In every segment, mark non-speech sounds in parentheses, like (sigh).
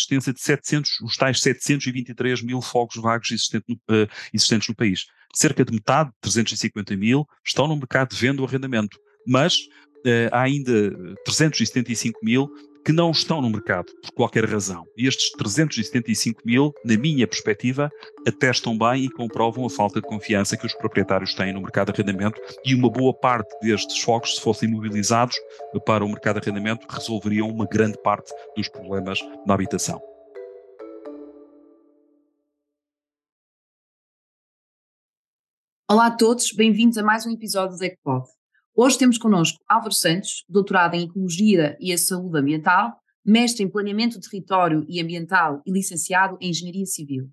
existência de 700, os tais 723 mil fogos vagos no, uh, existentes no país. Cerca de metade, 350 mil, estão no mercado de venda ou arrendamento, mas uh, há ainda 375 mil que não estão no mercado por qualquer razão. E estes 375 mil, na minha perspectiva, atestam bem e comprovam a falta de confiança que os proprietários têm no mercado de arrendamento e uma boa parte destes fogos, se fossem mobilizados para o mercado de arrendamento, resolveriam uma grande parte dos problemas da habitação. Olá a todos, bem-vindos a mais um episódio do ECPOD. Hoje temos connosco Álvaro Santos, doutorado em Ecologia e a Saúde Ambiental, mestre em Planeamento Território e Ambiental e licenciado em Engenharia Civil.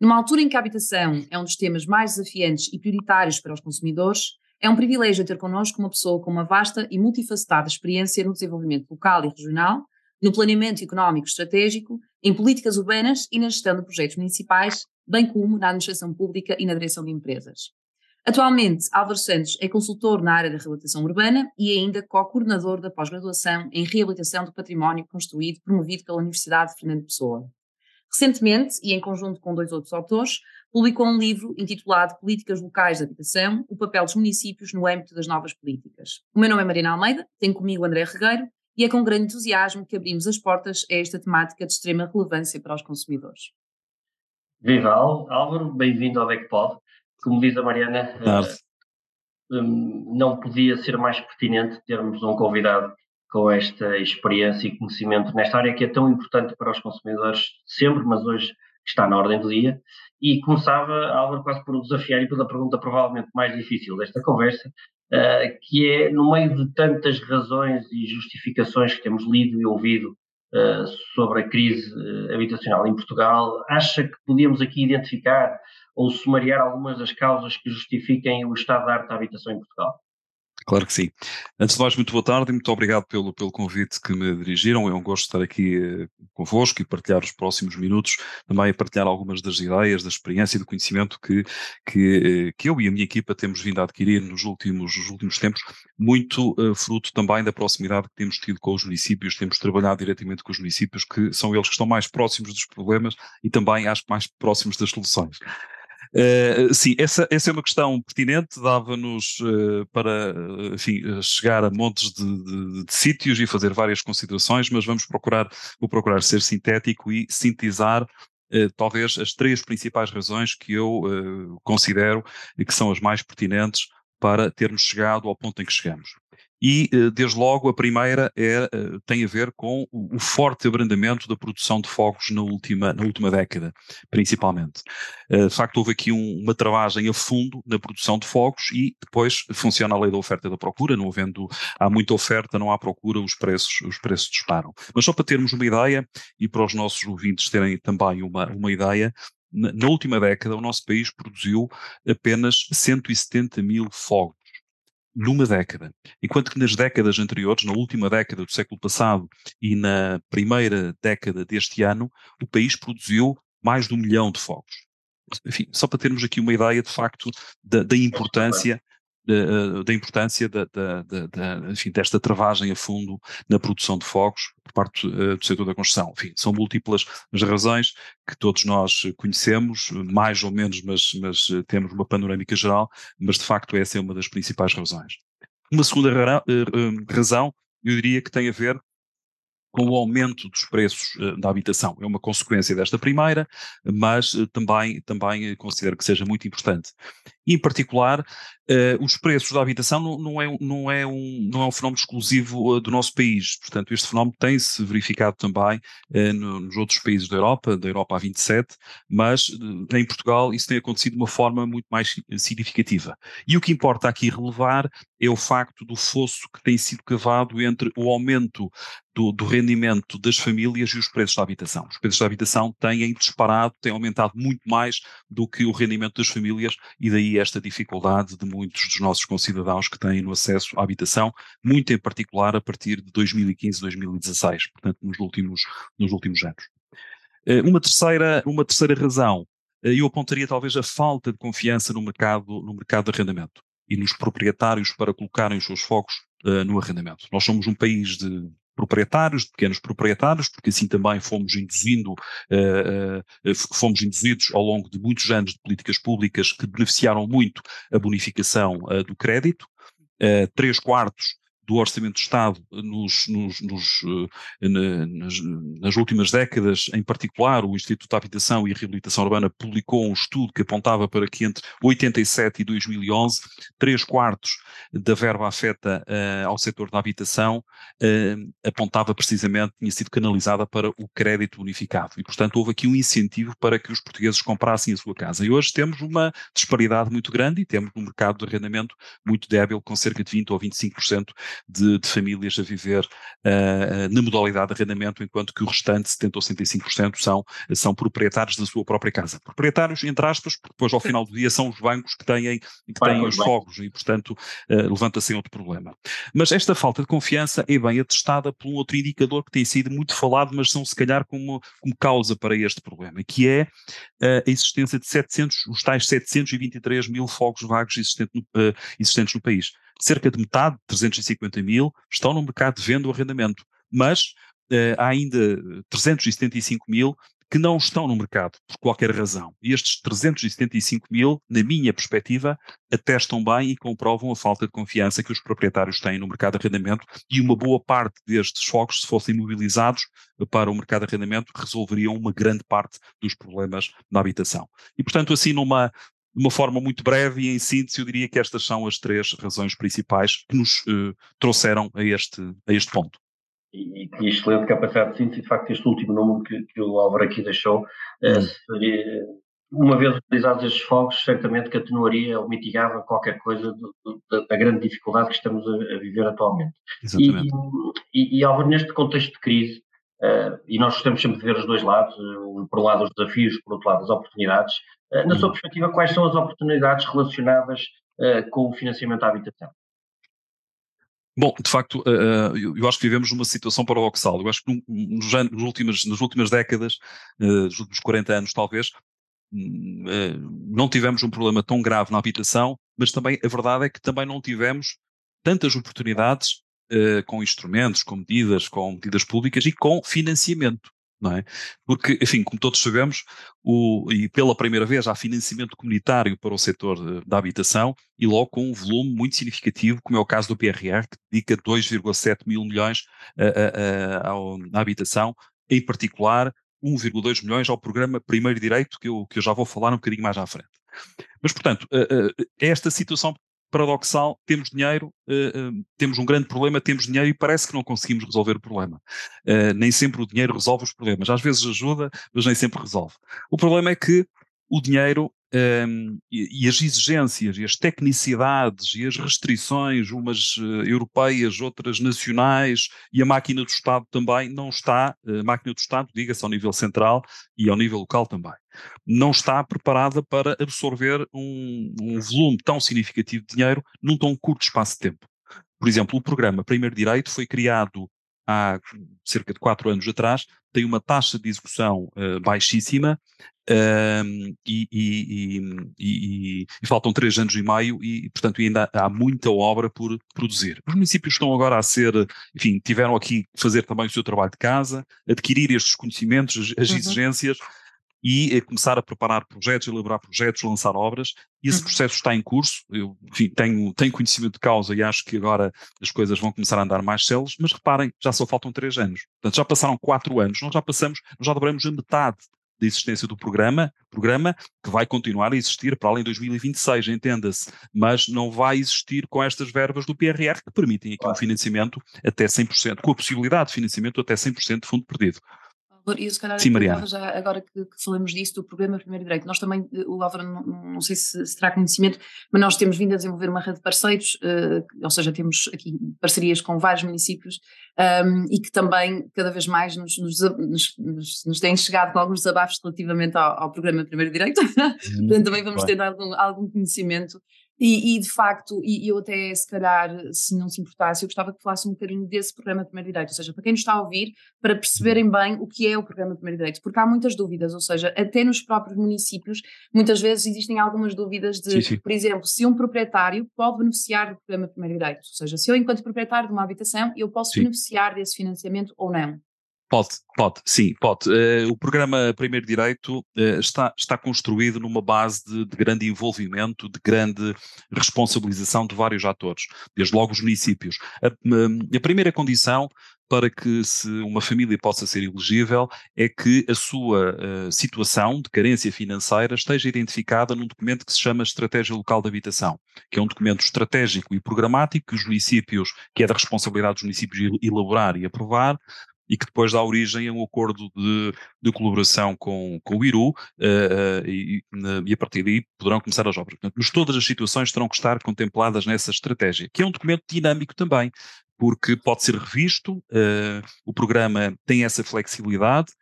Numa altura em que a habitação é um dos temas mais desafiantes e prioritários para os consumidores, é um privilégio ter connosco uma pessoa com uma vasta e multifacetada experiência no desenvolvimento local e regional, no planeamento económico estratégico, em políticas urbanas e na gestão de projetos municipais, bem como na administração pública e na direção de empresas. Atualmente, Álvaro Santos é consultor na área da reabilitação urbana e é ainda co-coordenador da pós-graduação em reabilitação do património construído promovido pela Universidade de Fernando Pessoa. Recentemente, e em conjunto com dois outros autores, publicou um livro intitulado Políticas Locais de Habitação, o papel dos municípios no âmbito das novas políticas. O meu nome é Mariana Almeida, tenho comigo André Regueiro e é com grande entusiasmo que abrimos as portas a esta temática de extrema relevância para os consumidores. Viva Álvaro, bem-vindo ao BecPod como diz a Mariana, uh, um, não podia ser mais pertinente termos um convidado com esta experiência e conhecimento nesta área que é tão importante para os consumidores sempre, mas hoje está na ordem do dia. E começava, Álvaro, quase por desafiar e pela pergunta provavelmente mais difícil desta conversa, uh, que é, no meio de tantas razões e justificações que temos lido e ouvido uh, sobre a crise habitacional em Portugal, acha que podíamos aqui identificar ou sumariar algumas das causas que justifiquem o estado da arte da habitação em Portugal? Claro que sim. Antes de mais, muito boa tarde e muito obrigado pelo, pelo convite que me dirigiram. É um gosto estar aqui eh, convosco e partilhar os próximos minutos, também a partilhar algumas das ideias, da experiência e do conhecimento que, que, eh, que eu e a minha equipa temos vindo a adquirir nos últimos, nos últimos tempos, muito uh, fruto também da proximidade que temos tido com os municípios, temos trabalhado diretamente com os municípios, que são eles que estão mais próximos dos problemas e também, acho, mais próximos das soluções. Uh, sim, essa, essa é uma questão pertinente, dava-nos uh, para enfim, chegar a montes de, de, de, sítios e fazer várias considerações, mas vamos procurar, vou procurar ser sintético e sintetizar uh, talvez as três principais razões que eu considero e que são as mais pertinentes para termos chegado ao ponto em que chegamos. E, eh, desde logo, a primeira é, eh, tem a ver com o, forte abrandamento da produção de fogos na última, na última década, principalmente. Eh, de facto, houve aqui um, uma travagem a fundo na produção de fogos e depois funciona a lei da oferta e da procura, não havendo, há muita oferta, não há procura, os preços, os preços disparam. Mas só para termos uma ideia e para os nossos ouvintes terem também uma, uma ideia, na última década, o nosso país produziu apenas 170 mil fogos numa década. Enquanto que nas décadas anteriores, na última década do século passado e na primeira década deste ano, o país produziu mais de um milhão de fogos. Enfim, só para termos aqui uma ideia de facto da, da importância da, da importância da, da, enfim, desta travagem a fundo na produção de fogos por parte uh, do setor da construção. Enfim, são múltiplas as razões que todos nós conhecemos, mais ou menos, mas, mas eh, temos uma panorâmica geral, mas de facto essa é uma das principais razões. Uma segunda ra razão, eu diria que tem a ver com o aumento dos preços uh, da habitação. É uma consequência desta primeira, mas uh, também, também considero que seja muito importante. Em particular, os preços da habitação não, é, não, é um, não é um fenómeno exclusivo do nosso país. Portanto, este fenómeno tem-se verificado também no, nos outros países da Europa, da Europa a 27, mas em Portugal isso tem acontecido de uma forma muito mais significativa. E o que importa aqui relevar é o facto do fosso que tem sido cavado entre o aumento do, do, rendimento das famílias e os preços da habitação. Os preços da habitação têm disparado, têm aumentado muito mais do que o rendimento das famílias e daí esta dificuldade de muitos dos nossos concidadãos que têm no acesso à habitação, muito em particular a partir de 2015, 2016, portanto nos últimos, nos últimos anos. Eh, uma terceira, uma terceira razão, eh, eu apontaria talvez a falta de confiança no mercado, no mercado de arrendamento e nos proprietários para colocarem os seus fogos uh, no arrendamento. Nós somos um país de proprietários, de pequenos proprietários, porque assim também fomos induzindo, uh, uh, fomos induzidos ao longo de muitos anos de políticas públicas que beneficiaram muito a bonificação uh, do crédito. três quartos do Orçamento do Estado nos, nos, nos, eh, nas, nas, últimas décadas, em particular, o Instituto de Habitação e Reabilitação Urbana publicou um estudo que apontava para que entre 87 e 2011, três quartos da verba afeta uh, ao setor da habitação uh, apontava precisamente, tinha sido canalizada para o crédito unificado. E, portanto, houve aqui um incentivo para que os portugueses comprassem a sua casa. E hoje temos uma disparidade muito grande e temos um mercado de arrendamento muito débil, com cerca de 20 ou 25% de, de famílias a viver uh, na modalidade de arrendamento, enquanto que o restante, 70 ou 75%, são, são proprietários da sua própria casa. Proprietários, entre aspas, porque depois ao final do dia são os bancos que têm, que têm os fogos e, portanto, uh, levanta-se outro problema. Mas esta falta de confiança é bem atestada por um outro indicador que tem sido muito falado, mas são se calhar como, como causa para este problema, que é uh, a existência de 700, os tais 723 mil fogos vagos existentes no, uh, existentes no país cerca de metade, 350 mil, estão no mercado de venda ou arrendamento, mas uh, há ainda 375 mil que não estão no mercado, por qualquer razão. E estes 375 mil, na minha perspectiva, atestam bem e comprovam a falta de confiança que os proprietários têm no mercado de arrendamento e uma boa parte destes fogos, se fossem mobilizados para o mercado de arrendamento, resolveriam uma grande parte dos problemas na habitação. E, portanto, assim, numa, de uma forma muito breve e em síntese, eu diria que estas são as três razões principais que nos uh, trouxeram a este, a este ponto. E, e excelente capacidade de síntese, de facto, este último número que, que o Álvaro aqui deixou, uh, seria, uma vez utilizados estes fogos, certamente que atenuaria ou mitigava qualquer coisa do, do, da, grande dificuldade que estamos a, a viver atualmente. Exatamente. E, e, e Álvaro, neste contexto de crise, uh, e nós gostamos sempre de ver os dois lados, por um lado os desafios, por outro lado as oportunidades, eh, na sua perspectiva, quais são as oportunidades relacionadas uh, com o financiamento da habitação? Bom, de facto, uh, eu acho que vivemos uma situação paradoxal. Eu acho que nos, últimas, nas últimas décadas, nos últimos 40 anos talvez, uh, não tivemos um problema tão grave na habitação, mas também a verdade é que também não tivemos tantas oportunidades com instrumentos, com medidas, com medidas públicas e com financiamento não é? Porque, enfim, como todos sabemos, o, e pela primeira vez há financiamento comunitário para o setor da habitação e logo com um volume muito significativo, como é o caso do PRR, que dedica 2,7 mil milhões a, a, a, à habitação, em particular 1,2 milhões ao programa Primeiro Direito, que eu, que eu já vou falar um bocadinho mais à frente. Mas, portanto, esta situação paradoxal, temos dinheiro, uh, uh, temos um grande problema, temos dinheiro e parece que não conseguimos resolver o problema. Uh, nem sempre o dinheiro resolve os problemas. Às vezes ajuda, mas nem sempre resolve. O problema é que o dinheiro um, e, e, as exigências e as tecnicidades e as restrições, umas uh, europeias, outras nacionais, e a máquina do Estado também não está, a máquina do Estado, diga-se ao nível central e ao nível local também, não está preparada para absorver um, um volume tão significativo de dinheiro num tão curto espaço de tempo. Por exemplo, o programa Primeiro Direito foi criado há cerca de quatro anos atrás, tem uma taxa de execução uh, baixíssima uh, e, e, e, e, faltam três anos e meio e, portanto, ainda há muita obra por produzir. Os municípios estão agora a ser, enfim, tiveram aqui que fazer também o seu trabalho de casa, adquirir estes conhecimentos, as, as uhum. E começar a preparar projetos, elaborar projetos, lançar obras. E esse uhum. processo está em curso. Eu, enfim, tenho, tenho conhecimento de causa e acho que agora as coisas vão começar a andar mais celos, mas reparem, já só faltam três anos. Portanto, já passaram quatro anos, nós já passamos, nós já dobramos a metade da existência do programa, programa que vai continuar a existir para além de 2026, entenda-se, mas não vai existir com estas verbas do PRR que permitem aqui claro. um financiamento até 100%, com a possibilidade de financiamento até 100% de fundo perdido. E se calhar Sim, Mariana. já agora que, que, falamos disso, do programa Primeiro Direito, nós também, eh, o Álvaro não, não sei se, se, terá conhecimento, mas nós temos vindo a desenvolver uma rede de parceiros, uh, ou seja, temos aqui parcerias com vários municípios um, ehm, e que também cada vez mais nos, nos, nos, nos têm chegado com alguns desabafos relativamente ao, ao programa Primeiro Direito, (laughs) portanto também vamos ter algum, algum conhecimento E, e, de facto, e eu até se calhar, se não se importasse, eu gostava que falasse um bocadinho desse programa de primeiro direito, ou seja, para quem nos está a ouvir, para perceberem bem o que é o programa de primeiro direito, porque há muitas dúvidas, ou seja, até nos próprios municípios, muitas vezes existem algumas dúvidas de, sim, sim. por exemplo, se um proprietário pode beneficiar do programa de primeiro direito, ou seja, se eu enquanto proprietário de uma habitação, eu posso sim. beneficiar desse financiamento ou não. Pode, pode, sim, pode. Uh, o programa Primeiro Direito uh, está, está construído numa base de, de, grande envolvimento, de grande responsabilização de vários atores, desde logo os municípios. A, a primeira condição para que se uma família possa ser elegível é que a sua uh, situação de carência financeira esteja identificada num documento que se chama Estratégia Local de Habitação, que é um documento estratégico e programático que os municípios, que é da responsabilidade dos municípios elaborar e aprovar, e que depois dá origem a um acordo de, de colaboração com, com o IRU uh, uh, e, e, a partir daí poderão começar as obras. Portanto, todas as situações terão que estar contempladas nessa estratégia, que é um documento dinâmico também, porque pode ser revisto, uh, o programa tem essa flexibilidade,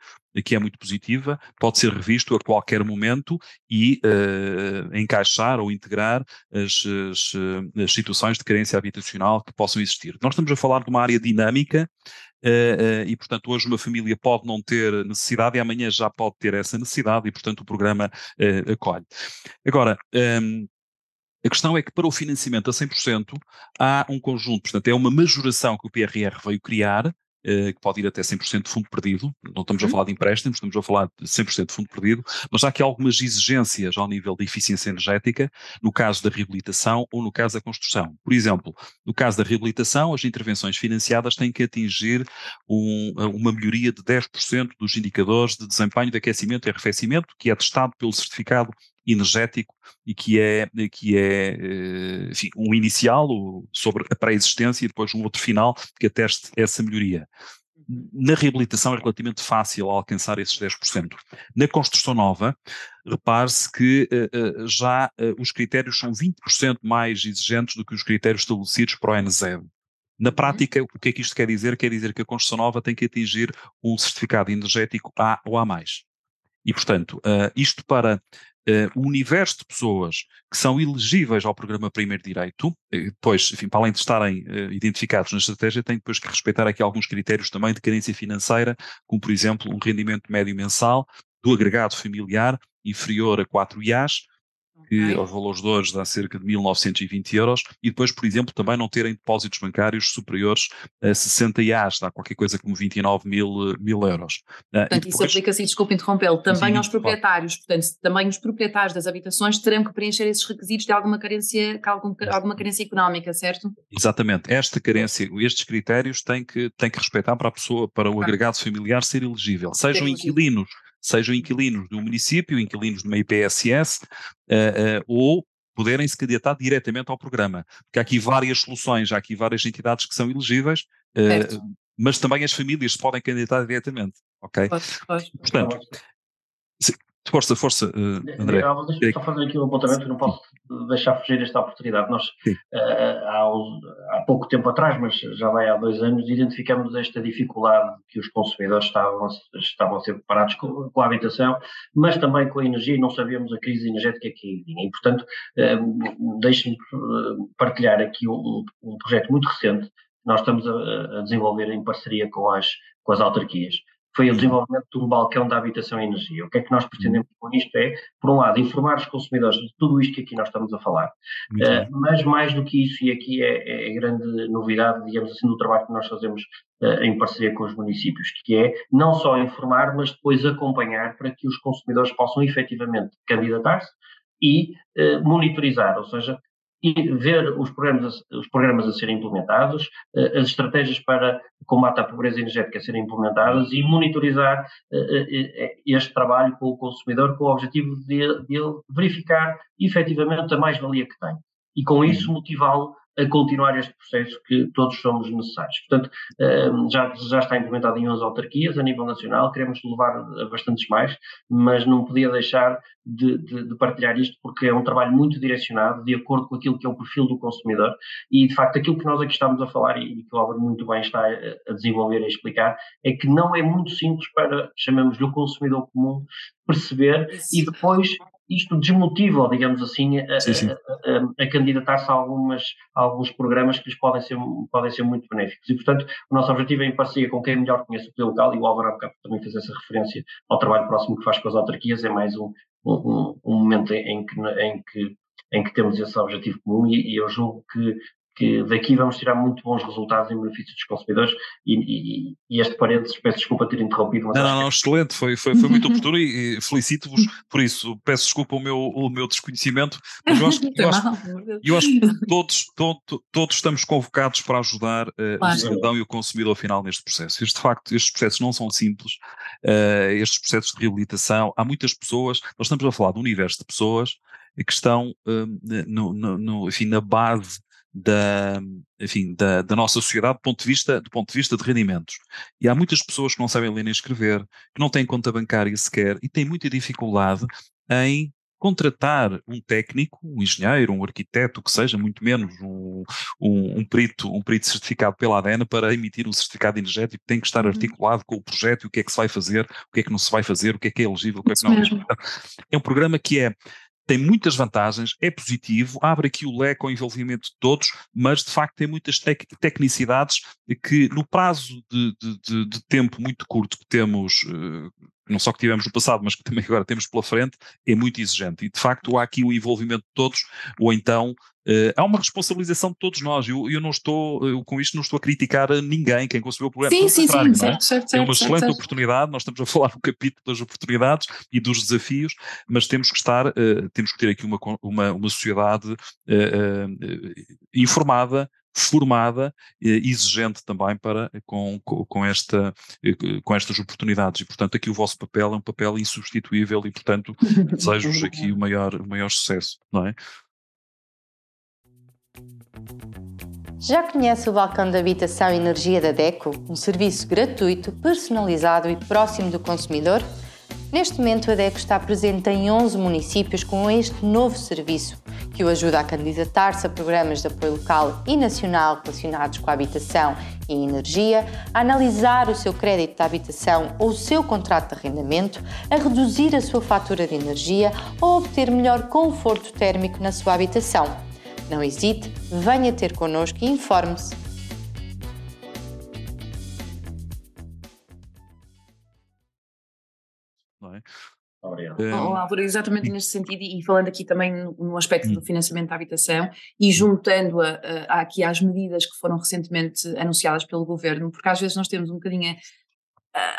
que é muito positiva, pode ser revisto a qualquer momento e uh, encaixar ou integrar as, as, as, situações de carência habitacional que possam existir. Nós estamos a falar de uma área dinâmica uh, uh, e, portanto, hoje uma família pode não ter necessidade e amanhã já pode ter essa necessidade e, portanto, o programa acolhe. Agora, um, ehm, a questão é que para o financiamento a 100% há um conjunto, portanto é uma majoração que o PRR veio criar, eh, que pode ir até 100% de fundo perdido, não estamos a uhum. falar de empréstimos, estamos a falar de 100% de fundo perdido, mas há aqui algumas exigências ao nível da eficiência energética, no caso da reabilitação ou no caso da construção. Por exemplo, no caso da reabilitação, as intervenções financiadas têm que atingir um, uma melhoria de 10% dos indicadores de desempenho de aquecimento e arrefecimento, que é testado pelo certificado energético e que é, que é eh, enfim, um inicial sobre a pré-existência e depois um outro final que ateste essa melhoria. Na reabilitação é relativamente fácil alcançar esses 10%. Na construção nova, repare-se que uh, uh, já uh, os critérios são 20% mais exigentes do que os critérios estabelecidos para o NZ. Na uhum. prática, o que é que isto quer dizer? Quer dizer que a construção nova tem que atingir um certificado energético A ou A+. E, portanto, isto para uh, o universo de pessoas que são elegíveis ao programa Primeiro Direito, depois, enfim, para além de estarem uh, identificados na estratégia, tem depois que respeitar aqui alguns critérios também de carência financeira, como por exemplo um rendimento médio mensal do agregado familiar inferior a 4 IAs, que aos valores de hoje dá cerca de 1.920 euros, e depois, por exemplo, também não terem depósitos bancários superiores a 60 IAs, dá qualquer coisa como 29 mil, mil euros. Ah, portanto, depois, isso aplica-se, desculpe interrompê-lo, também sim, aos proprietários, portanto, também os proprietários das habitações terão que preencher esses requisitos de alguma carência, algum, alguma carência económica, certo? Exatamente, esta carência, estes critérios têm que, têm que respeitar para a pessoa, para o agregado familiar ser elegível, sejam inquilinos sejam inquilinos do município, inquilinos de uma IPSS, uh, uh, ou poderem se candidatar diretamente ao programa. Porque há aqui várias soluções, há aqui várias entidades que são elegíveis, uh, mas também as famílias se podem candidatar diretamente, ok? Pode, pode. Portanto, Força, força, uh, André. Eu, deixa só fazer aqui um apontamento, não posso deixar fugir esta oportunidade. Nós, uh, há, há, pouco tempo atrás, mas já vai há dois anos, identificamos esta dificuldade que os consumidores estavam, estavam a ser preparados com, com, a habitação, mas também com a energia e não sabíamos a crise energética que vinha. E, portanto, uh, deixe-me partilhar aqui um, um, projeto muito recente que nós estamos a, a desenvolver em parceria com as, com as autarquias foi o desenvolvimento de um balcão da habitação e energia. O que é que nós pretendemos com isto é, por um lado, informar os consumidores de tudo isto que aqui nós estamos a falar, uh, mas mais do que isso, e aqui é, é a grande novidade, digamos assim, do trabalho que nós fazemos uh, em parceria com os municípios, que é não só informar, mas depois acompanhar para que os consumidores possam efetivamente candidatar-se e uh, monitorizar, ou seja, e ver os programas, os programas a serem implementados, eh, as estratégias para combate à pobreza energética a serem implementadas e monitorizar eh, eh, este trabalho com o consumidor com o objetivo de, de verificar efetivamente a mais-valia que tem. E com isso motivá-lo a continuar este processo que todos somos necessários. Portanto, ehm, já, já está implementado em 11 autarquias a nível nacional, queremos levar a bastantes mais, mas não podia deixar de, de, de, partilhar isto porque é um trabalho muito direcionado, de acordo com aquilo que é o perfil do consumidor e, de facto, aquilo que nós aqui estamos a falar e que o Álvaro muito bem está a desenvolver e a explicar é que não é muito simples para, chamamos-lhe o consumidor comum, perceber Isso. e depois isto desmotiva, digamos assim, a, a, a, a candidatar-se a, algumas, alguns programas que lhes podem ser, podem ser muito benéficos. E, portanto, o nosso objetivo é em parceria com quem melhor conhece o poder local, e o Álvaro Abacabo também fez essa referência ao trabalho próximo que faz com as autarquias, é mais um, um, um momento em que, em, que, em que temos esse objetivo comum e, e eu julgo que que daqui vamos tirar muito bons resultados em benefício dos consumidores e, e, e este parênteses, peço desculpa ter interrompido. Mas não, não, não, excelente, foi, foi, foi muito oportuno e, e felicito-vos por isso. Peço desculpa o meu, o meu desconhecimento, mas eu acho, eu acho, eu acho que todos, todos, todos estamos convocados para ajudar uh, claro. o cidadão e o consumidor final neste processo. Este, de facto, estes processos não são simples, uh, estes processos de reabilitação, há muitas pessoas, nós estamos a falar de um universo de pessoas que estão uh, no, no, no, enfim, na base da, enfim, da, da, nossa sociedade do ponto, de vista, do ponto de vista de rendimentos. E há muitas pessoas que não sabem ler nem escrever, que não têm conta bancária sequer e têm muita dificuldade em contratar um técnico, um engenheiro, um arquiteto, o que seja, muito menos um, um, um, perito, um perito certificado pela ADN para emitir um certificado energético que tem que estar uhum. articulado com o projeto e o que é que se vai fazer, o que é que não se vai fazer, o que é que é elegível, o que é que não é elegível. É um programa que é tem muitas vantagens, é positivo, abre aqui o leque ao envolvimento de todos, mas de facto tem muitas tec tecnicidades que no prazo de, de, de, de, tempo muito curto que temos, uh, não só que tivemos no passado, mas que também agora temos pela frente, é muito exigente. E de facto há aqui o envolvimento de todos, ou então Uh, há uma responsabilização de todos nós. Eu, eu não estou, eu, com isto, não estou a criticar a ninguém, quem concebeu o programa. Sim, sim, sim, é? certo, certo, É uma excelente certo, oportunidade. Nós estamos a falar no capítulo das oportunidades e dos desafios, mas temos que estar, uh, temos que ter aqui uma, uma, uma sociedade uh, informada, formada e exigente também para com, com, esta, com estas oportunidades e portanto aqui o vosso papel é um papel insubstituível e portanto (laughs) desejo-vos aqui o maior, o maior sucesso, não é? Já conhece o balcão de habitação e energia da DECO, um serviço gratuito, personalizado e próximo do consumidor? Neste momento, a DECO está presente em 11 municípios com este novo serviço, que o ajuda a candidatar-se a programas de apoio local e nacional relacionados com a habitação e energia, a analisar o seu crédito de habitação ou o seu contrato de arrendamento, a reduzir a sua fatura de energia ou obter melhor conforto térmico na sua habitação não hesite, venha ter connosco e informe-se. Não é? Obrigado. Oh, Álvaro, exatamente neste sentido, e falando aqui também no, aspecto do hum. financiamento da habitação e hum. juntando-a aqui às medidas que foram recentemente anunciadas pelo governo, porque às vezes nós temos um bocadinho,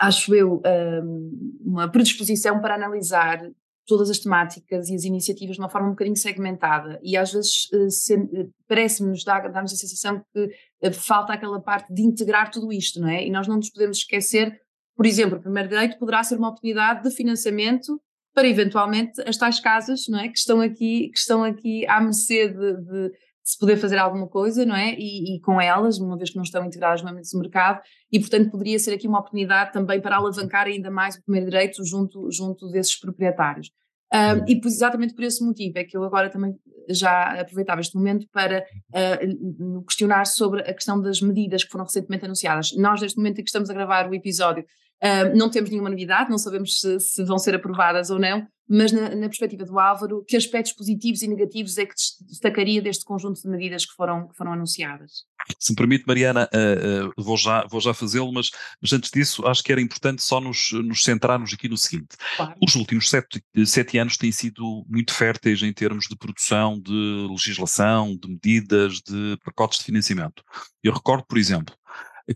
acho eu, hum, uma predisposição para analisar todas as temáticas e as iniciativas de uma forma um bocadinho segmentada e às vezes uh, uh, parece-nos, dá-nos a sensação que uh, falta aquela parte de integrar tudo isto, não é? E nós não nos podemos esquecer, por exemplo, o primeiro direito poderá ser uma oportunidade de financiamento para eventualmente as tais casas, não é? Que estão aqui, que estão aqui à mercê de, de se poder fazer alguma coisa, não é? E, e, com elas, uma vez que não estão integradas no âmbito do mercado, e portanto poderia ser aqui uma oportunidade também para alavancar ainda mais o primeiro direito junto, junto desses proprietários. Um, e exatamente por esse motivo é que eu agora também já aproveitava este momento para uh, questionar sobre a questão das medidas que foram recentemente anunciadas. Nós, neste momento em que estamos a gravar o episódio, uh, não temos nenhuma novidade, não sabemos se, se vão ser aprovadas ou não, mas na, na, perspectiva do Álvaro, que aspectos positivos e negativos é que destacaria deste conjunto de medidas que foram, que foram anunciadas? Se me permite, Mariana, uh, uh, vou já, vou já fazê-lo, mas, mas, antes disso acho que era importante só nos, nos centrarmos aqui no seguinte. Claro. Os últimos sete, sete anos têm sido muito férteis em termos de produção de legislação, de medidas, de pacotes de financiamento. Eu recordo, por exemplo,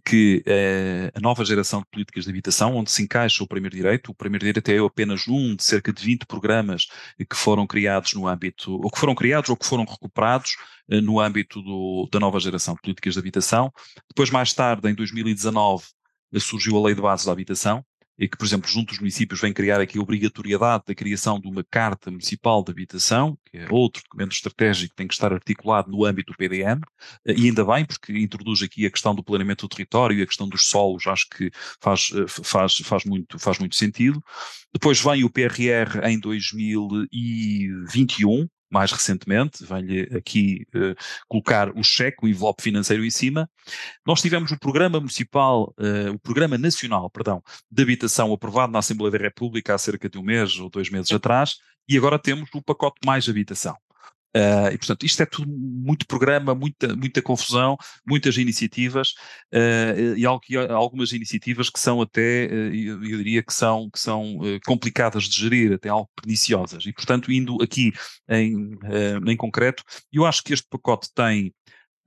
que é a nova geração de políticas de habitação, onde se encaixa o primeiro direito, o primeiro direito é apenas um de cerca de 20 programas que foram criados no âmbito, ou que foram criados ou que foram recuperados eh, no âmbito do, da nova geração de políticas de habitação. Depois, mais tarde, em 2019, surgiu a Lei de Bases da Habitação, e que, por exemplo, junto dos municípios vem criar aqui a obrigatoriedade da criação de uma Carta Municipal de Habitação, que é outro documento estratégico que tem que estar articulado no âmbito do PDM, eh, e ainda bem, porque introduz aqui a questão do planeamento do território e a questão dos solos, acho que faz, eh, faz, faz, muito, faz muito sentido. Depois vem o PRR em 2021, mais recentemente, vem-lhe aqui uh, colocar o cheque, o envelope financeiro em cima. Nós tivemos o Programa Municipal, uh, o Programa Nacional, perdão, de Habitação aprovado na Assembleia da República há cerca de um mês ou dois meses atrás, e agora temos o pacote mais habitação. Uh, e, portanto, isto é tudo muito programa, muita, muita confusão, muitas iniciativas uh, e, algumas iniciativas que são até, uh, eu, diria que são, que são complicadas de gerir, até algo perniciosas. E, portanto, indo aqui em, em concreto, eu acho que este pacote tem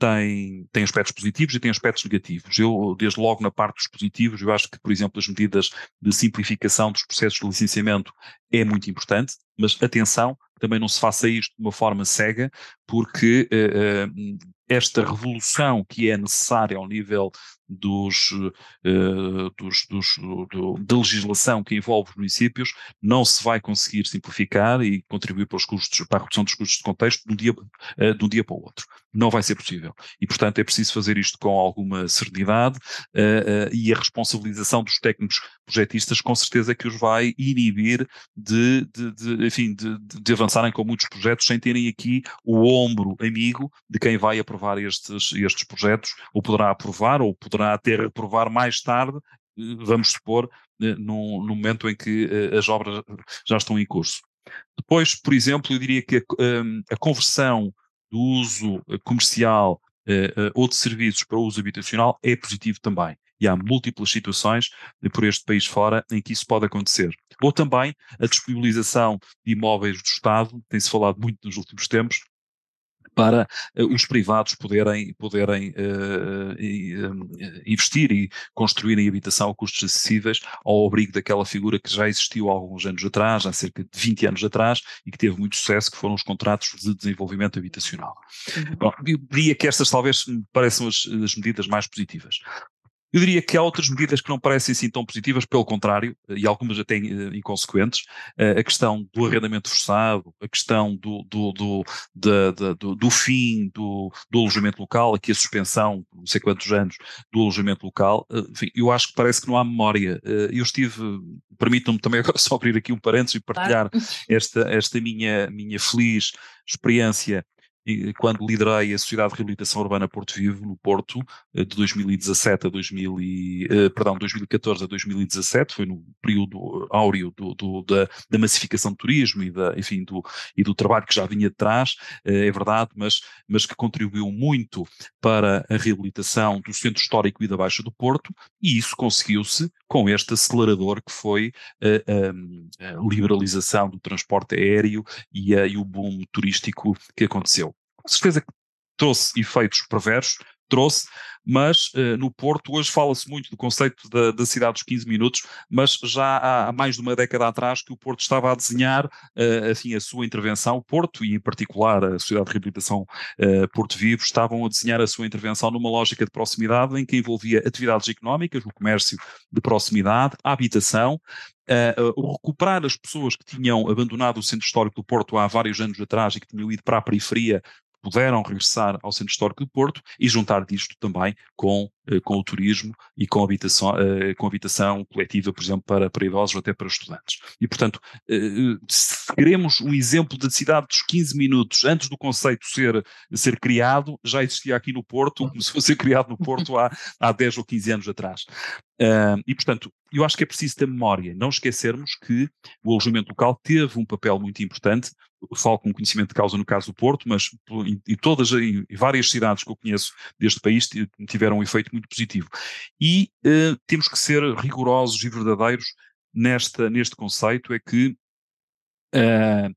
tem, tem aspectos positivos e tem aspectos negativos. Eu, desde logo na parte dos positivos, eu acho que, por exemplo, as medidas de simplificação dos processos de licenciamento é muito importante, mas atenção, também não se faça isto de uma forma cega, porque uh, esta revolução que é necessária ao nível dos, uh, dos, dos do, da legislação que envolve os municípios não se vai conseguir simplificar e contribuir para os custos, para a redução dos custos de contexto de um dia, uh, de um dia para o outro. Não vai ser possível. E, portanto, é preciso fazer isto com alguma serenidade uh, e a responsabilização dos técnicos projetistas com certeza que os vai inibir de, de, de enfim, de, de avançarem com muitos projetos sem terem aqui o ombro amigo de quem vai aprovar estes, estes projetos, ou poderá aprovar, ou poderá até reprovar mais tarde, eh, vamos supor, no, momento em que as obras já estão em curso. Depois, por exemplo, eu diria que a, a conversão do uso comercial ou de serviços para uso habitacional é positivo também. E há múltiplas situações por este país fora em que isso pode acontecer. Ou também a disponibilização de imóveis do Estado, tem-se falado muito nos últimos tempos, para uh, os privados poderem, poderem uh, uh, investir e construírem habitação a custos acessíveis ao abrigo daquela figura que já existiu há alguns anos atrás, há cerca de 20 anos atrás, e que teve muito sucesso, que foram os contratos de desenvolvimento habitacional. Uhum. Bom, eu diria que estas talvez me pareçam as, as medidas mais positivas. Eu diria que há outras medidas que não parecem assim tão positivas, pelo contrário, e algumas até uh, inconsequentes. Uh, a questão do arrendamento forçado, a questão do, do, do, do, do, fim do, do alojamento local, aqui a suspensão, não sei quantos anos, do alojamento local. Uh, enfim, eu acho que parece que não há memória. eu estive, permitam-me também (laughs) agora só abrir aqui um parênteses e partilhar esta, esta minha, minha feliz experiência quando liderei a Sociedade de Reabilitação Urbana Porto Vivo, no Porto, eh, de 2017 a 2000 e, eh, perdão, 2014 a 2017, foi no período áureo do, do, da, da, massificação do turismo e, da, enfim, do, e do trabalho que já vinha de trás, eh, é verdade, mas, mas que contribuiu muito para a reabilitação do centro histórico e da Baixa do Porto, e isso conseguiu-se com este acelerador que foi a, a, liberalização do transporte aéreo e, a, e o boom turístico que aconteceu certeza que trouxe efeitos perversos, trouxe, mas uh, no Porto hoje fala-se muito do conceito da, da, cidade dos 15 minutos, mas já há, há, mais de uma década atrás que o Porto estava a desenhar uh, assim, a sua intervenção, o Porto e em particular a Sociedade de Reabilitação uh, Porto Vivo estavam a desenhar a sua intervenção numa lógica de proximidade em que envolvia atividades económicas, o comércio de proximidade, a habitação, Uh, recuperar as pessoas que tinham abandonado o centro histórico do Porto há vários anos atrás e que tinham ido para a periferia puderam regressar ao Centro Histórico de Porto e juntar disto também com, com o turismo e com habitação, eh, com habitação coletiva, por exemplo, para, para idosos ou até para estudantes. E, portanto, eh, se queremos um exemplo da cidade dos 15 minutos antes do conceito ser, ser criado, já existia aqui no Porto, como se fosse criado no Porto há, há 10 ou 15 anos atrás. e, portanto, eu acho que é preciso ter memória, não esquecermos que o alojamento local teve um papel muito importante falo com conhecimento de causa no caso do Porto, mas em todas, em várias cidades que eu conheço deste país tiveram um efeito muito positivo. E uh, temos que ser rigorosos e verdadeiros nesta, neste conceito, é que Uh,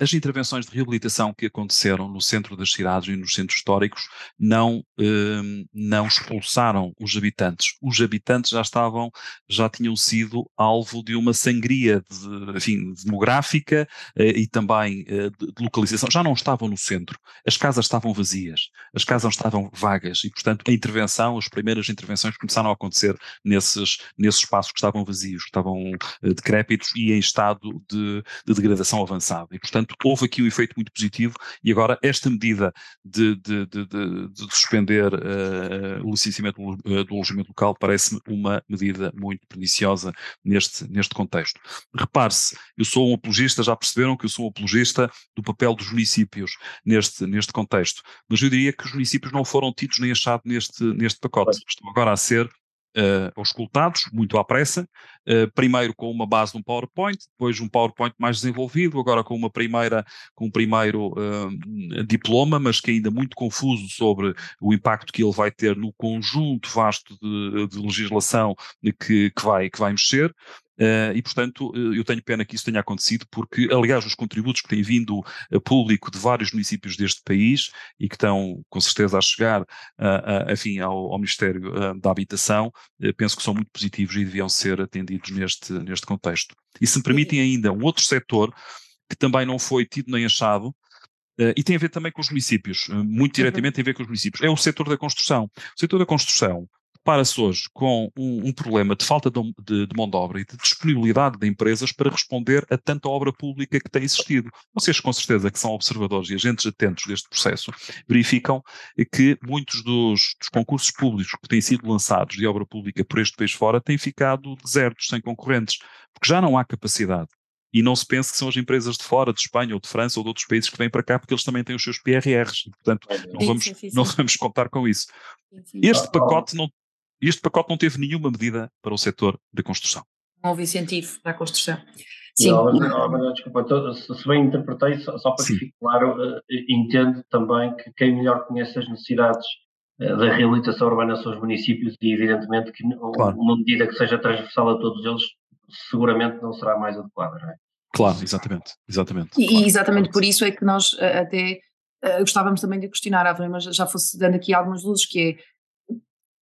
as intervenções de reabilitação que aconteceram no centro das cidades e nos centros históricos não, uh, não expulsaram os habitantes. Os habitantes já estavam, já tinham sido alvo de uma sangria de, enfim, demográfica uh, e também de, localização. Já não estavam no centro. As casas estavam vazias, as casas estavam vagas e, portanto, a intervenção, as primeiras intervenções começaram a acontecer nesses, nesses espaços que estavam vazios, que estavam decrépitos e em estado de, de degradação avançada portanto, houve aqui um efeito muito positivo e agora esta medida de, de, de, de suspender uh, o licenciamento do, do alojamento local parece-me uma medida muito perniciosa neste, neste contexto. Repare-se, eu sou um apologista, já perceberam que eu sou um apologista do papel dos municípios neste, neste contexto, mas eu diria que os municípios não foram tidos nem achados neste, neste pacote, estão agora a ser uh, auscultados, muito à pressa, uh, primeiro com uma base de um PowerPoint, depois um PowerPoint mais desenvolvido, agora com uma primeira, com um primeiro uh, diploma, mas que ainda muito confuso sobre o impacto que ele vai ter no conjunto vasto de, de legislação que, que, vai, que vai mexer. Uh, e, portanto, uh, eu tenho pena que isso tenha acontecido, porque, aliás, os contributos que têm vindo a público de vários municípios deste país e que estão, com certeza, a chegar, uh, enfim, ao, ao Ministério da Habitação, penso que são muito positivos e deviam ser atendidos neste, neste contexto. E se me permitem ainda, um outro setor que também não foi tido nem achado, Uh, e tem a ver também com os municípios, muito uhum. diretamente tem a ver com os municípios. É o setor da construção. O setor da construção depara-se hoje com um, um, problema de falta de, de, de, mão de obra e de disponibilidade de empresas para responder a tanta obra pública que tem existido. Vocês, com certeza, que são observadores e agentes atentos deste processo, verificam que muitos dos, dos concursos públicos que têm sido lançados de obra pública por este país fora têm ficado desertos, sem concorrentes, porque já não há capacidade e não se pense que são as empresas de fora, de Espanha ou de França ou de outros países que vêm para cá, porque eles também têm os seus PRRs, portanto não vamos, não vamos contar com isso. Este pacote não, este pacote não teve nenhuma medida para o setor da construção. Não houve incentivo para a construção. Sim. Não, mas, não, mas, desculpa, se bem interpretei, só, só para Sim. que fique claro, uh, entendo também que quem melhor conhece as necessidades uh, da reabilitação urbana são os municípios e evidentemente que claro. uma medida que seja transversal a todos eles seguramente não será mais adequada, não é? Claro, exatamente, exatamente. E, claro. exatamente por isso é que nós uh, até gostávamos também de questionar, Álvaro, mas já fosse dando aqui algumas luzes, que é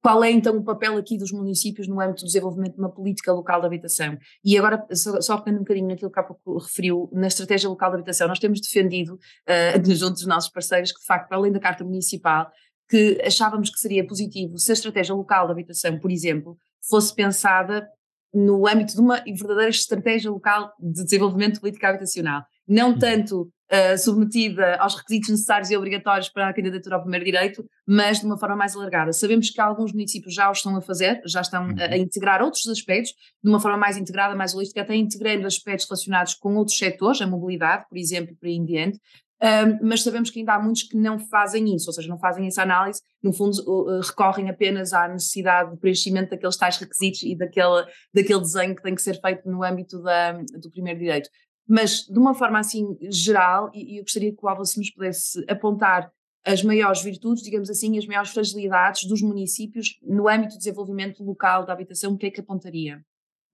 qual é então o papel aqui dos municípios no âmbito do desenvolvimento de uma política local de habitação? E agora, só, pegando um bocadinho naquilo que há pouco referiu, na estratégia local de habitação, nós temos defendido, uh, junto dos nossos parceiros, que de facto, para além da Carta Municipal, que achávamos que seria positivo se a estratégia local de habitação, por exemplo, fosse pensada no âmbito de uma verdadeira estratégia local de desenvolvimento de política habitacional. Não uhum. tanto uh, submetida aos requisitos necessários e obrigatórios para a candidatura ao primeiro direito, mas de uma forma mais alargada. Sabemos que alguns municípios já o estão a fazer, já estão a, a uhum. integrar outros aspectos de uma forma mais integrada, mais holística, até integrando aspectos relacionados com outros setores, a mobilidade, por exemplo, por aí em diante. Um, mas sabemos que ainda há muitos que não fazem isso, ou seja, não fazem essa análise, no fundo uh, recorrem apenas à necessidade de preenchimento daqueles tais requisitos e daquele, daquele desenho que tem que ser feito no âmbito da, do primeiro direito. Mas, de uma forma assim geral, e, eu gostaria que o Álvaro nos pudesse apontar as maiores virtudes, digamos assim, as maiores fragilidades dos municípios no âmbito do desenvolvimento local da habitação, o que é que apontaria?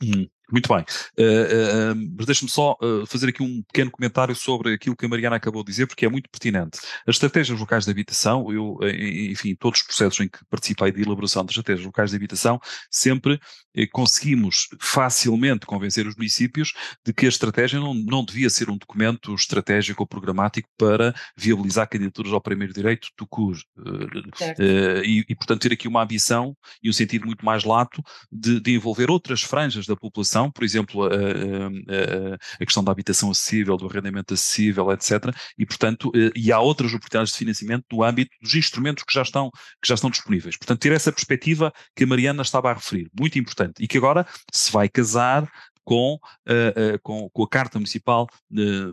Hum, muito bem. Uh, uh, mas deixe-me só uh, fazer aqui um pequeno comentário sobre aquilo que a Mariana acabou de dizer, porque é muito pertinente. As estratégias locais de habitação, eu, enfim, todos os processos em que participei de elaboração das estratégias locais de habitação, sempre conseguimos facilmente convencer os municípios de que a estratégia não, não devia ser um documento estratégico ou programático para viabilizar candidaturas ao primeiro direito do CUR. E, e, portanto, ter aqui uma ambição e um sentido muito mais lato de, de envolver outras franjas da população por exemplo, a, a, a, questão da habitação acessível, do arrendamento acessível, etc. E, portanto, eh, e há outras oportunidades de financiamento no âmbito dos instrumentos que já estão, que já estão disponíveis. Portanto, ter essa perspectiva que a Mariana estava a referir, muito importante, e que agora se vai casar com, uh, uh, com, com, a Carta Municipal de,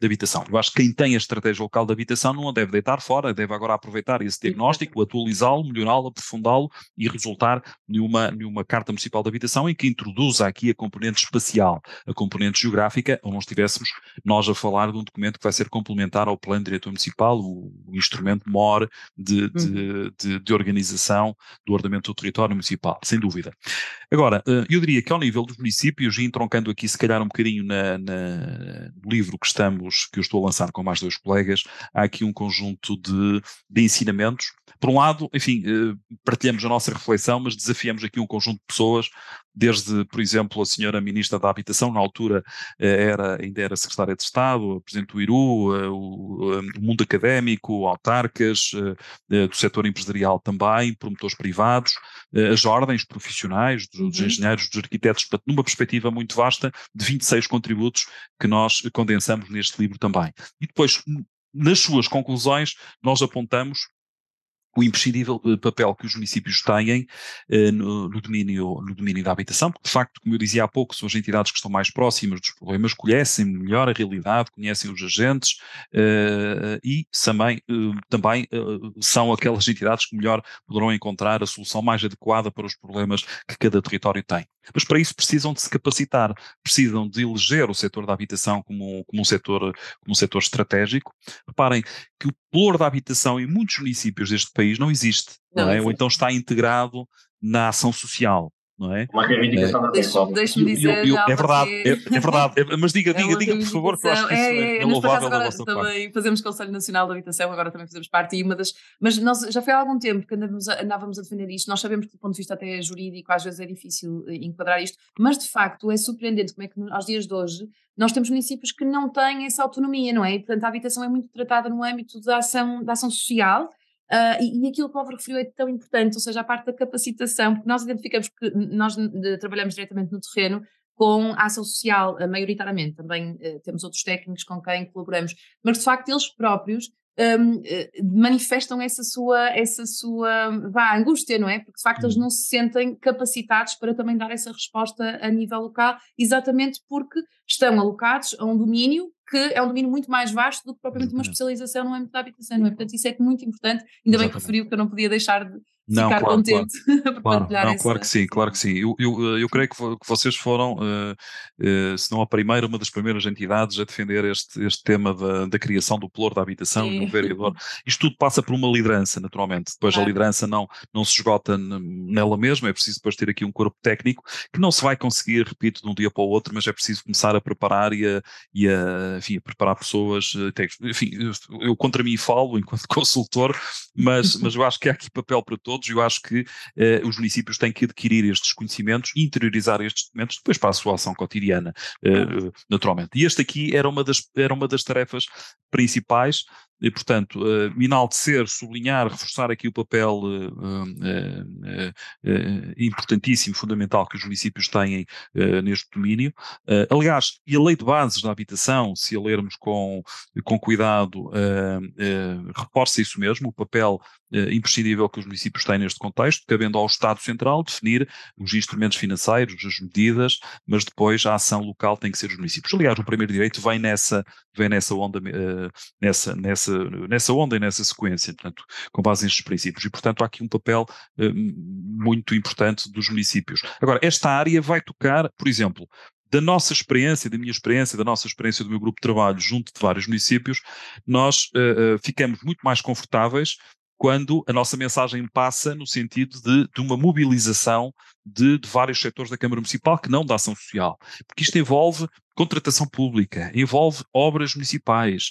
de, Habitação. Eu acho que quem tem a estratégia local de habitação não a deve deitar fora, deve agora aproveitar esse diagnóstico, atualizá-lo, melhorá-lo, aprofundá-lo e resultar numa, numa Carta Municipal de Habitação em que introduza aqui a componente espacial, a componente geográfica, onde nós estivéssemos nós a falar de um documento que vai ser complementar ao Plano Diretor Municipal, o, o instrumento MOR de, de, uhum. de, de organização do ordenamento do território municipal, sem dúvida. Agora, eh, eu diria que ao nível dos municípios, entroncando aqui se calhar um bocadinho na, na, no livro que estamos, que eu estou a lançar com mais dois colegas, há aqui um conjunto de, de ensinamentos. Por um lado, enfim, eh, partilhamos a nossa reflexão, mas desafiamos aqui um conjunto de pessoas, desde, por exemplo, a senhora Ministra da Habitação, na altura eh, era, ainda era Secretária de Estado, Presidente do IRU, eh, o, o mundo académico, autarcas, do setor empresarial também, promotores privados, as ordens profissionais, dos, dos uhum. engenheiros, dos arquitetos, portanto, numa perspectiva muito vasta de 26 contributos que nós condensamos neste livro também. E depois, nas suas conclusões, nós apontamos o imprescindível eh, papel que os municípios têm eh, no, no, domínio, no domínio da habitação, porque de facto, como eu dizia há pouco, são as entidades que estão mais próximas dos problemas, conhecem melhor a realidade, conhecem os agentes eh, e também, também são aquelas entidades que melhor poderão encontrar a solução mais adequada para os problemas que cada território tem. Mas para isso precisam de se capacitar, precisam de eleger o setor da habitação como, como, um, setor, como um setor estratégico. Reparem que o pluro da habitação em muitos municípios deste país não existe, não, não é? ou então está integrado na ação social não é? Uma reivindicação é, da Deixa-me dizer. Eu, eu, é verdade, é, é, verdade. É, (laughs) mas diga, diga, é diga, por favor, que eu acho que isso é, é, é louvável da vossa também fazemos Conselho Nacional da Habitação, agora também fazemos parte, e uma das. Mas nós já foi há algum tempo que andávamos a, andávamos a defender isto. Nós sabemos que, do ponto de vista até jurídico, às vezes é difícil eh, enquadrar isto, mas de facto é surpreendente como é que, aos dias de hoje, nós temos municípios que não têm essa autonomia, não é? E, portanto, a habitação é muito tratada no âmbito da ação, da ação social Uh, e, e, aquilo que o Álvaro referiu é tão importante, ou seja, a parte da capacitação, porque nós identificamos que nós trabalhamos diretamente no terreno com a ação social, uh, maioritariamente, também uh, temos outros técnicos com quem colaboramos, mas de facto eles próprios um, manifestam essa sua, essa sua vá, angústia, não é? Porque de facto eles uhum. não se sentem capacitados para também dar essa resposta a nível local, exatamente porque estão alocados a um domínio que é um domínio muito mais vasto do que propriamente uma especialização no âmbito da habitação, não é? Portanto, isso é muito importante, ainda Exatamente. bem que referiu que eu não podia deixar de não, ficar claro, contente (laughs) claro. partilhar não, claro que sim, claro que sim. Eu, eu, eu creio que, vocês foram, uh, uh, se não a primeira, uma das primeiras entidades a defender este, este tema da, da criação do pluro da habitação sim. e do vereador. Isto tudo passa por uma liderança, naturalmente. Depois claro. a liderança não, não se esgota nela mesma, é preciso depois ter aqui um corpo técnico que não se vai conseguir, repito, de um dia para o outro, mas é preciso começar a preparar e a, e a enfim, a preparar pessoas, eh, enfim, eu contra mim falo enquanto (laughs) consultor, mas, (laughs) mas eu acho que há aqui papel para todos, eu acho que eh, os municípios têm que adquirir estes conhecimentos, interiorizar estes documentos depois para a sua ação cotidiana, eh, naturalmente. E este aqui era uma das, era uma das tarefas principais, e, portanto, uh, enaltecer, sublinhar, reforçar aqui o papel uh, uh, importantíssimo, fundamental que os municípios têm neste domínio. aliás, e a lei de bases da habitação, se a lermos com, com cuidado, reforça isso mesmo, o papel imprescindível que os municípios têm neste contexto, cabendo ao Estado Central definir os instrumentos financeiros, as medidas, mas depois a ação local tem que ser os municípios. Aliás, o primeiro direito vem nessa, vem nessa onda, nessa, nessa nessa, onda e nessa sequência, portanto, com base nestes princípios. E, portanto, há aqui um papel uh, muito importante dos municípios. Agora, esta área vai tocar, por exemplo, da nossa experiência, da minha experiência, da nossa experiência do meu grupo de trabalho junto de vários municípios, nós uh, uh, ficamos muito mais confortáveis quando a nossa mensagem passa no sentido de, de uma mobilização de, de, vários setores da Câmara Municipal que não da ação social. Porque isto envolve contratação pública, envolve obras municipais,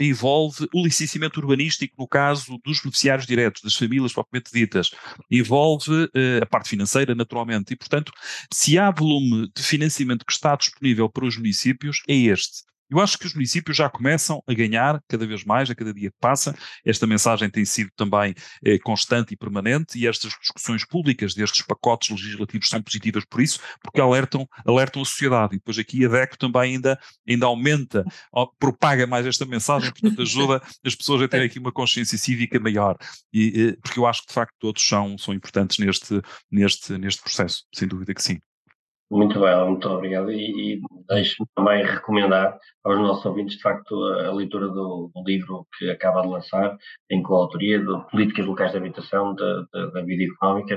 envolve o licenciamento urbanístico no caso dos beneficiários diretos, das famílias propriamente ditas, envolve uh, a parte financeira, naturalmente. E, portanto, se há volume de financiamento que está disponível para os municípios, é este. Eu acho que os municípios já começam a ganhar cada vez mais, a cada dia que passa. Esta mensagem tem sido também eh, constante e permanente e estas discussões públicas destes pacotes legislativos são positivas por isso, porque alertam, alertam a sociedade. E depois aqui a DECO também ainda, ainda aumenta, propaga mais esta mensagem, portanto ajuda as pessoas a terem aqui uma consciência cívica maior. E, eh, porque eu acho que de facto todos são, são importantes neste, neste, neste processo, sem dúvida que sim. Muito bem, muito obrigado. E, e deixe-me também recomendar aos nossos ouvintes, de facto, a, a leitura do, do, livro que acaba de lançar, em coautoria de Políticas Locais de Habitação da, da, Vida Económica.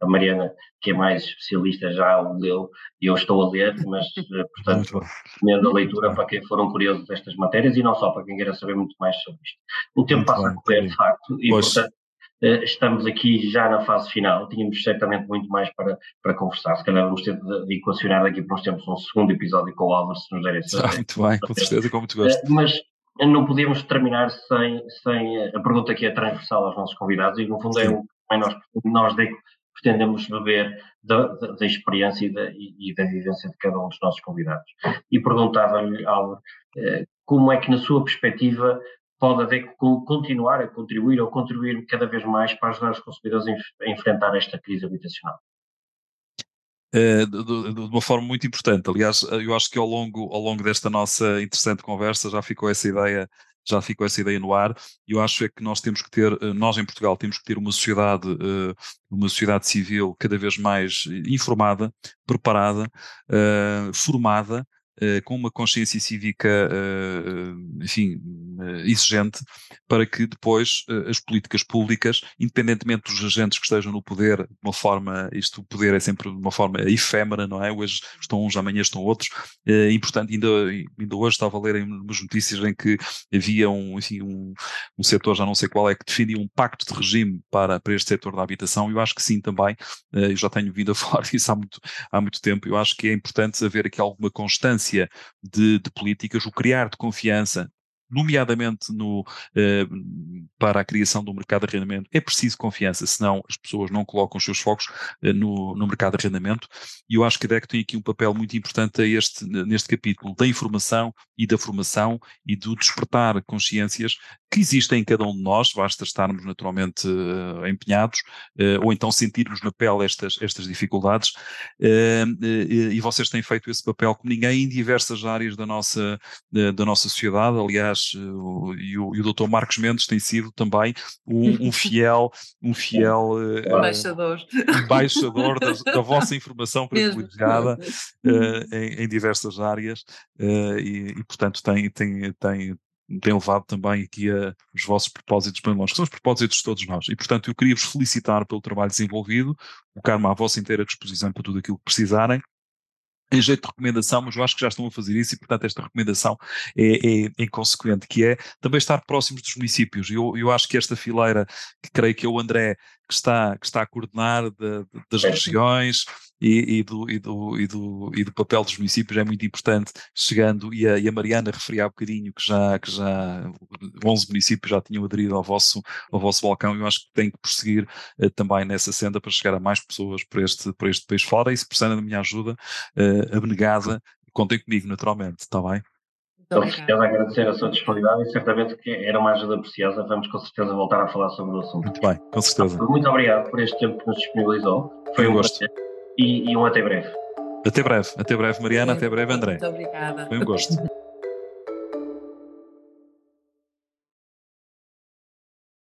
A Mariana, que é mais especialista, já o leu e eu estou a ler, mas, eh, (laughs) portanto, recomendo a leitura para quem foram curiosos destas matérias e não só para quem queira saber muito mais sobre isto. O tempo muito passa bem, a correr, de facto, e, pois. portanto, estamos aqui já na fase final, tínhamos certamente muito mais para, para conversar, se calhar vamos ter de, de equacionar daqui para uns tempos um segundo episódio com o Álvaro, se nos der esse... Ah, muito bem, com certeza, com muito gosto. Eh, mas não podíamos terminar sem, sem a pergunta que é transversal aos nossos convidados e no fundo é o que nós, nós de, pretendemos beber da, da, da experiência e da, e da, vivência de cada um dos nossos convidados. E perguntava-lhe, Álvaro, eh, como é que na sua perspectiva pode haver continuar a contribuir ou contribuir cada vez mais para ajudar os consumidores a enfrentar esta crise habitacional? Uh, de, uma forma muito importante. Aliás, eu acho que ao longo, ao longo desta nossa interessante conversa já ficou essa ideia já ficou essa ideia no ar, eu acho é que nós temos que ter, eh, nós em Portugal temos que ter uma sociedade, eh, uma sociedade civil cada vez mais informada, preparada, formada, eh, com uma consciência cívica, uh, enfim, uh, exigente, para que depois as políticas públicas, independentemente dos agentes que estejam no poder, de uma forma, isto o poder é sempre de uma forma efêmera, não é? Hoje estão uns, amanhã estão outros, e portanto ainda, ainda hoje estava a ler em umas notícias em que havia um, enfim, um, um setor, já não sei qual é, que defendia um pacto de regime para, para este setor da habitação, eu acho que sim também, eu já tenho vindo a (laughs) falar disso há muito, há muito tempo, eu acho que é importante haver aqui alguma constância de, de políticas, o criar de confiança nomeadamente no, eh, para a criação do mercado de arrendamento, é preciso confiança, senão as pessoas não colocam os seus focos eh, no, no, mercado de arrendamento. E eu acho que a DEC tem aqui um papel muito importante este, neste capítulo da informação e da formação e do despertar consciências que existem em cada um de nós, basta estarmos naturalmente uh, empenhados uh, ou então sentirmos na pele estas, estas dificuldades. Uh, e vocês têm feito esse papel como ninguém em diversas áreas da nossa, da nossa sociedade. Aliás, o, e, o, e o Dr. Marcos Mendes tem sido também um, um (laughs) fiel, um fiel embaixador, embaixador da, da, vossa informação (laughs) privilegiada em, em, diversas áreas e, e, portanto, tem, tem, tem, tem levado também aqui a, os vossos propósitos bem longe, que são os propósitos de todos nós. E, portanto, eu queria vos felicitar pelo trabalho desenvolvido, colocar-me à vossa inteira disposição para tudo aquilo que precisarem. Em jeito de recomendação, mas eu acho que já estão a fazer isso e, portanto, esta recomendação é, é, é inconsequente, que é também estar próximos dos municípios. Eu, eu acho que esta fileira, que creio que é o André que está, que está a coordenar de, de, das regiões e, e, do, e, do, e, do, e do papel dos municípios é muito importante, chegando, e a, e a Mariana referia há bocadinho que já, que já 11 municípios já tinham aderido ao vosso, ao vosso balcão, e eu acho que tem que prosseguir uh, também nessa senda para chegar a mais pessoas por este, por este país fora, e se precisarem da minha ajuda, uh, abnegada, contem comigo naturalmente, está bem? Então, quero agradecer a sua disponibilidade e certamente que era uma ajuda preciosa. Vamos com certeza voltar a falar sobre o assunto. Muito bem, com certeza. Muito obrigado por este tempo que nos disponibilizou. Foi um gosto. E, e um até breve. Até breve, até breve, Mariana, até breve, André. Muito obrigada. Foi um gosto.